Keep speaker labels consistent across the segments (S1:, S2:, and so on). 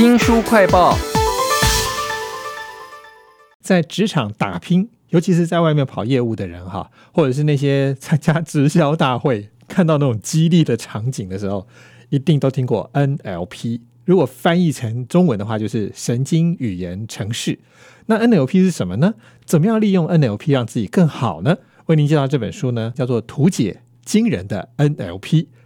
S1: 新书快报，
S2: 在职场打拼，尤其是在外面跑业务的人哈，或者是那些 参加直销大会看到那种激励的场景的时候，一定都听过 NLP。如果翻译成中文的话，就是神经语言程式。那 NLP 是什么呢？怎么样利用 NLP 让自己更好呢？为您介绍这本书呢，叫做《图解惊人的 NLP》，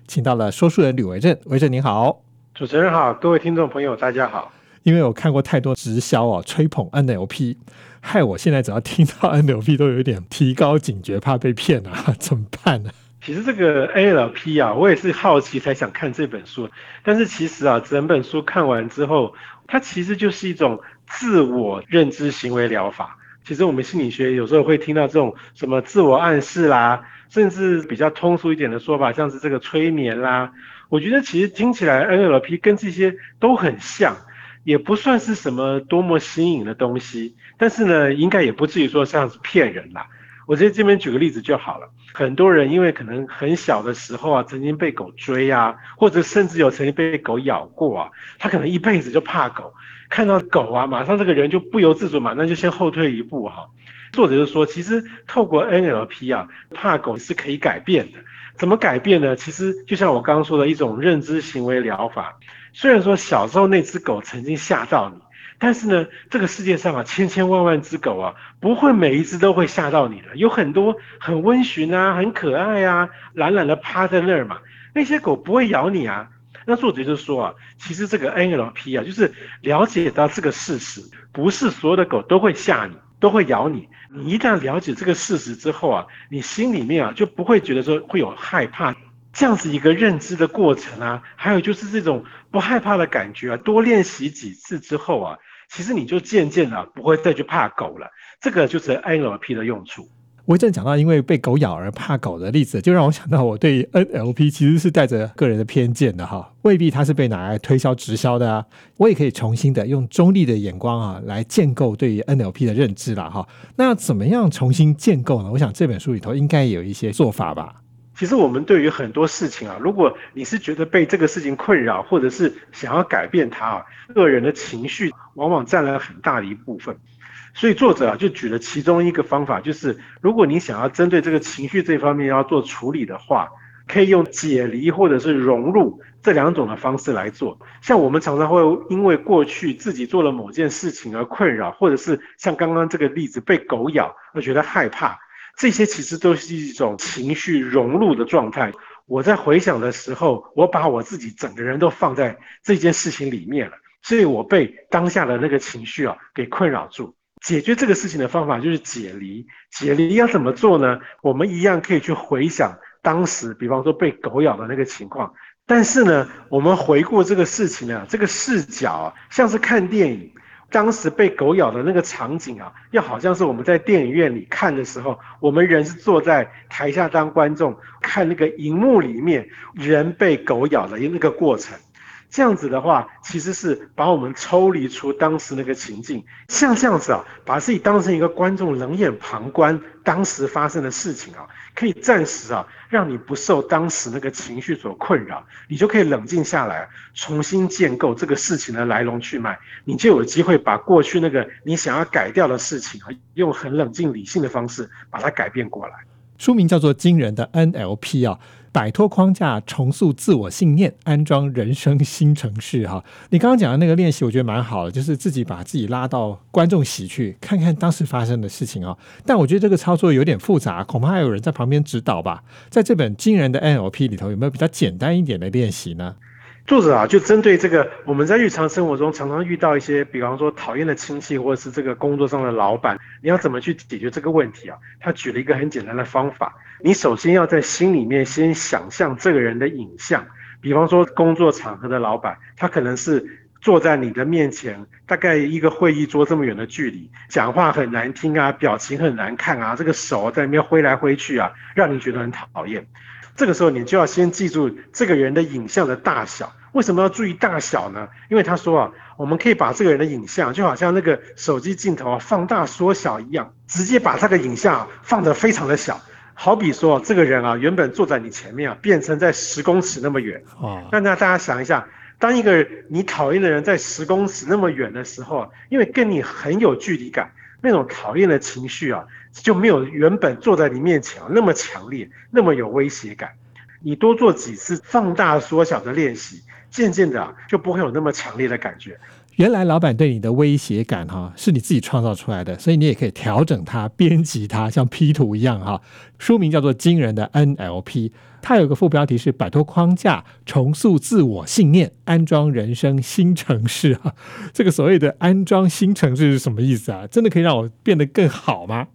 S2: 请到了说书人吕维正。维正您好，
S3: 主持人好，各位听众朋友大家好。
S2: 因为我看过太多直销哦，吹捧 NLP，害我现在只要听到 NLP 都有点提高警觉，怕被骗啊，怎么办呢？
S3: 其实这个 NLP 啊，我也是好奇才想看这本书。但是其实啊，整本书看完之后，它其实就是一种自我认知行为疗法。其实我们心理学有时候会听到这种什么自我暗示啦，甚至比较通俗一点的说法，像是这个催眠啦。我觉得其实听起来 NLP 跟这些都很像，也不算是什么多么新颖的东西。但是呢，应该也不至于说像是骗人啦。我直接这边举个例子就好了。很多人因为可能很小的时候啊，曾经被狗追啊，或者甚至有曾经被狗咬过啊，他可能一辈子就怕狗，看到狗啊，马上这个人就不由自主嘛，那就先后退一步哈。作者就说，其实透过 NLP 啊，怕狗是可以改变的。怎么改变呢？其实就像我刚刚说的一种认知行为疗法。虽然说小时候那只狗曾经吓到你。但是呢，这个世界上啊，千千万万只狗啊，不会每一只都会吓到你的。有很多很温驯啊，很可爱啊，懒懒的趴在那儿嘛，那些狗不会咬你啊。那作者就说啊，其实这个 NLP 啊，就是了解到这个事实，不是所有的狗都会吓你，都会咬你。你一旦了解这个事实之后啊，你心里面啊就不会觉得说会有害怕这样子一个认知的过程啊。还有就是这种不害怕的感觉啊，多练习几次之后啊。其实你就渐渐的不会再去怕狗了，这个就是 NLP 的用处。
S2: 我正讲到因为被狗咬而怕狗的例子，就让我想到我对 NLP 其实是带着个人的偏见的哈，未必它是被拿来推销直销的啊。我也可以重新的用中立的眼光啊来建构对于 NLP 的认知了哈。那怎么样重新建构呢？我想这本书里头应该有一些做法吧。
S3: 其实我们对于很多事情啊，如果你是觉得被这个事情困扰，或者是想要改变它啊，个人的情绪往往占了很大的一部分。所以作者啊就举了其中一个方法，就是如果你想要针对这个情绪这方面要做处理的话，可以用解离或者是融入这两种的方式来做。像我们常常会因为过去自己做了某件事情而困扰，或者是像刚刚这个例子被狗咬而觉得害怕。这些其实都是一种情绪融入的状态。我在回想的时候，我把我自己整个人都放在这件事情里面了，所以我被当下的那个情绪啊给困扰住。解决这个事情的方法就是解离。解离要怎么做呢？我们一样可以去回想当时，比方说被狗咬的那个情况。但是呢，我们回顾这个事情呢，这个视角，像是看电影。当时被狗咬的那个场景啊，又好像是我们在电影院里看的时候，我们人是坐在台下当观众，看那个荧幕里面人被狗咬的那个过程。这样子的话，其实是把我们抽离出当时那个情境，像这样子啊，把自己当成一个观众，冷眼旁观当时发生的事情啊，可以暂时啊，让你不受当时那个情绪所困扰，你就可以冷静下来，重新建构这个事情的来龙去脉，你就有机会把过去那个你想要改掉的事情啊，用很冷静理性的方式把它改变过来。
S2: 书名叫做《惊人的 NLP》啊。摆脱框架，重塑自我信念，安装人生新城市。哈，你刚刚讲的那个练习，我觉得蛮好的，就是自己把自己拉到观众席去，看看当时发生的事情啊。但我觉得这个操作有点复杂，恐怕还有人在旁边指导吧。在这本惊人的 NLP 里头，有没有比较简单一点的练习呢？
S3: 作者啊，就针对这个，我们在日常生活中常常遇到一些，比方说讨厌的亲戚，或者是这个工作上的老板，你要怎么去解决这个问题啊？他举了一个很简单的方法，你首先要在心里面先想象这个人的影像，比方说工作场合的老板，他可能是坐在你的面前，大概一个会议桌这么远的距离，讲话很难听啊，表情很难看啊，这个手在那边挥来挥去啊，让你觉得很讨厌。这个时候，你就要先记住这个人的影像的大小。为什么要注意大小呢？因为他说啊，我们可以把这个人的影像，就好像那个手机镜头啊，放大缩小一样，直接把这个影像放得非常的小。好比说，这个人啊，原本坐在你前面啊，变成在十公尺那么远。哦。那那大家想一下，当一个你讨厌的人在十公尺那么远的时候，因为跟你很有距离感，那种讨厌的情绪啊，就没有原本坐在你面前那么强烈，那么有威胁感。你多做几次放大缩小的练习，渐渐的就不会有那么强烈的感觉。
S2: 原来老板对你的威胁感哈，是你自己创造出来的，所以你也可以调整它、编辑它，像 P 图一样哈。书名叫做《惊人的 NLP》，它有个副标题是“摆脱框架，重塑自我信念，安装人生新城市”哈。这个所谓的安装新城市是什么意思啊？真的可以让我变得更好吗？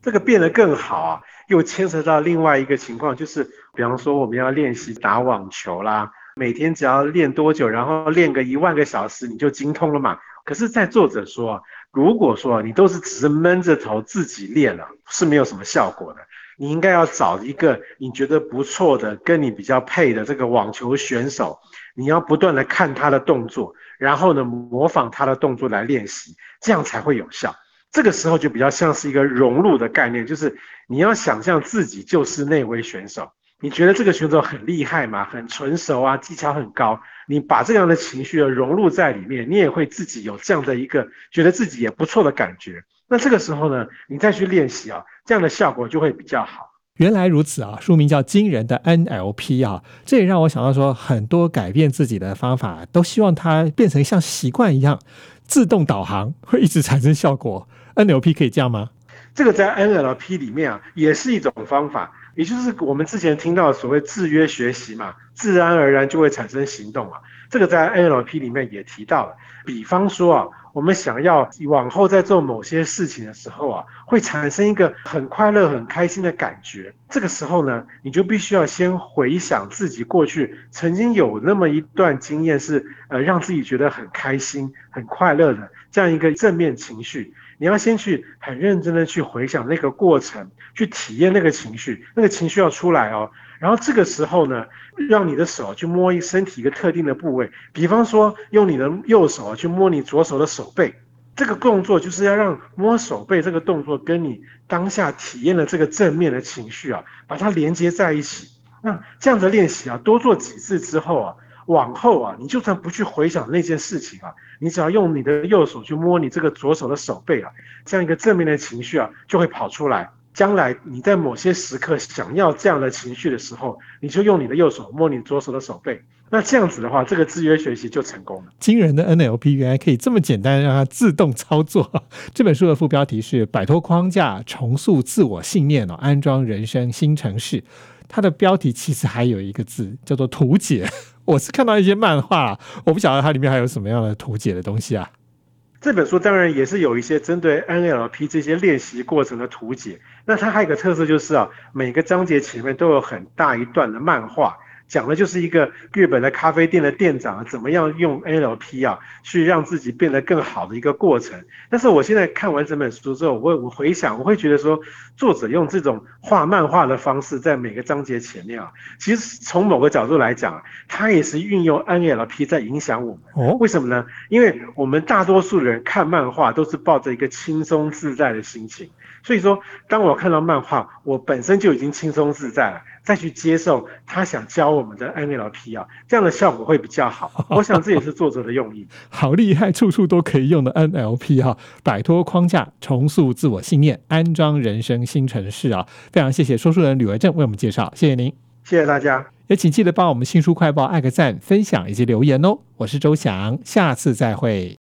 S3: 这个变得更好啊，又牵扯到另外一个情况，就是比方说我们要练习打网球啦。每天只要练多久，然后练个一万个小时，你就精通了嘛？可是，在作者说，如果说你都是只是闷着头自己练了，是没有什么效果的。你应该要找一个你觉得不错的、跟你比较配的这个网球选手，你要不断的看他的动作，然后呢，模仿他的动作来练习，这样才会有效。这个时候就比较像是一个融入的概念，就是你要想象自己就是那位选手。你觉得这个选手很厉害吗？很纯熟啊，技巧很高。你把这样的情绪融入在里面，你也会自己有这样的一个觉得自己也不错的感觉。那这个时候呢，你再去练习啊，这样的效果就会比较好。
S2: 原来如此啊，书名叫《惊人的 NLP》啊，这也让我想到说，很多改变自己的方法，都希望它变成像习惯一样，自动导航会一直产生效果。NLP 可以这样吗？
S3: 这个在 NLP 里面啊，也是一种方法。也就是我们之前听到的所谓制约学习嘛，自然而然就会产生行动嘛。这个在 NLP 里面也提到了。比方说啊，我们想要往后在做某些事情的时候啊，会产生一个很快乐、很开心的感觉。这个时候呢，你就必须要先回想自己过去曾经有那么一段经验，是呃让自己觉得很开心、很快乐的这样一个正面情绪。你要先去很认真的去回想那个过程，去体验那个情绪，那个情绪要出来哦。然后这个时候呢，让你的手去摸一身体一个特定的部位，比方说用你的右手去摸你左手的手背，这个动作就是要让摸手背这个动作跟你当下体验的这个正面的情绪啊，把它连接在一起。那这样的练习啊，多做几次之后啊。往后啊，你就算不去回想那件事情啊，你只要用你的右手去摸你这个左手的手背啊，这样一个正面的情绪啊，就会跑出来。将来你在某些时刻想要这样的情绪的时候，你就用你的右手摸你左手的手背。那这样子的话，这个制约学习就成功了。
S2: 惊人的 NLP 原来可以这么简单，让它自动操作。这本书的副标题是“摆脱框架，重塑自我信念哦，安装人生新城市”。它的标题其实还有一个字叫做“图解”。我是看到一些漫画，我不晓得它里面还有什么样的图解的东西啊。
S3: 这本书当然也是有一些针对 NLP 这些练习过程的图解。那它还有一个特色就是啊，每个章节前面都有很大一段的漫画。讲的就是一个日本的咖啡店的店长怎么样用 NLP 啊，去让自己变得更好的一个过程。但是我现在看完整本书之后，我我回想，我会觉得说，作者用这种画漫画的方式，在每个章节前面啊，其实从某个角度来讲，他也是运用 NLP 在影响我们。哦，为什么呢？因为我们大多数人看漫画都是抱着一个轻松自在的心情，所以说，当我看到漫画，我本身就已经轻松自在了。再去接受他想教我们的 NLP 啊，这样的效果会比较好。我想这也是作者的用意。
S2: 好厉害，处处都可以用的 NLP 哈，摆脱框架，重塑自我信念，安装人生新城市啊！非常谢谢说书人吕维正为我们介绍，谢谢您，
S3: 谢谢大家，
S2: 也请记得帮我们新书快报按个赞、分享以及留言哦。我是周翔，下次再会。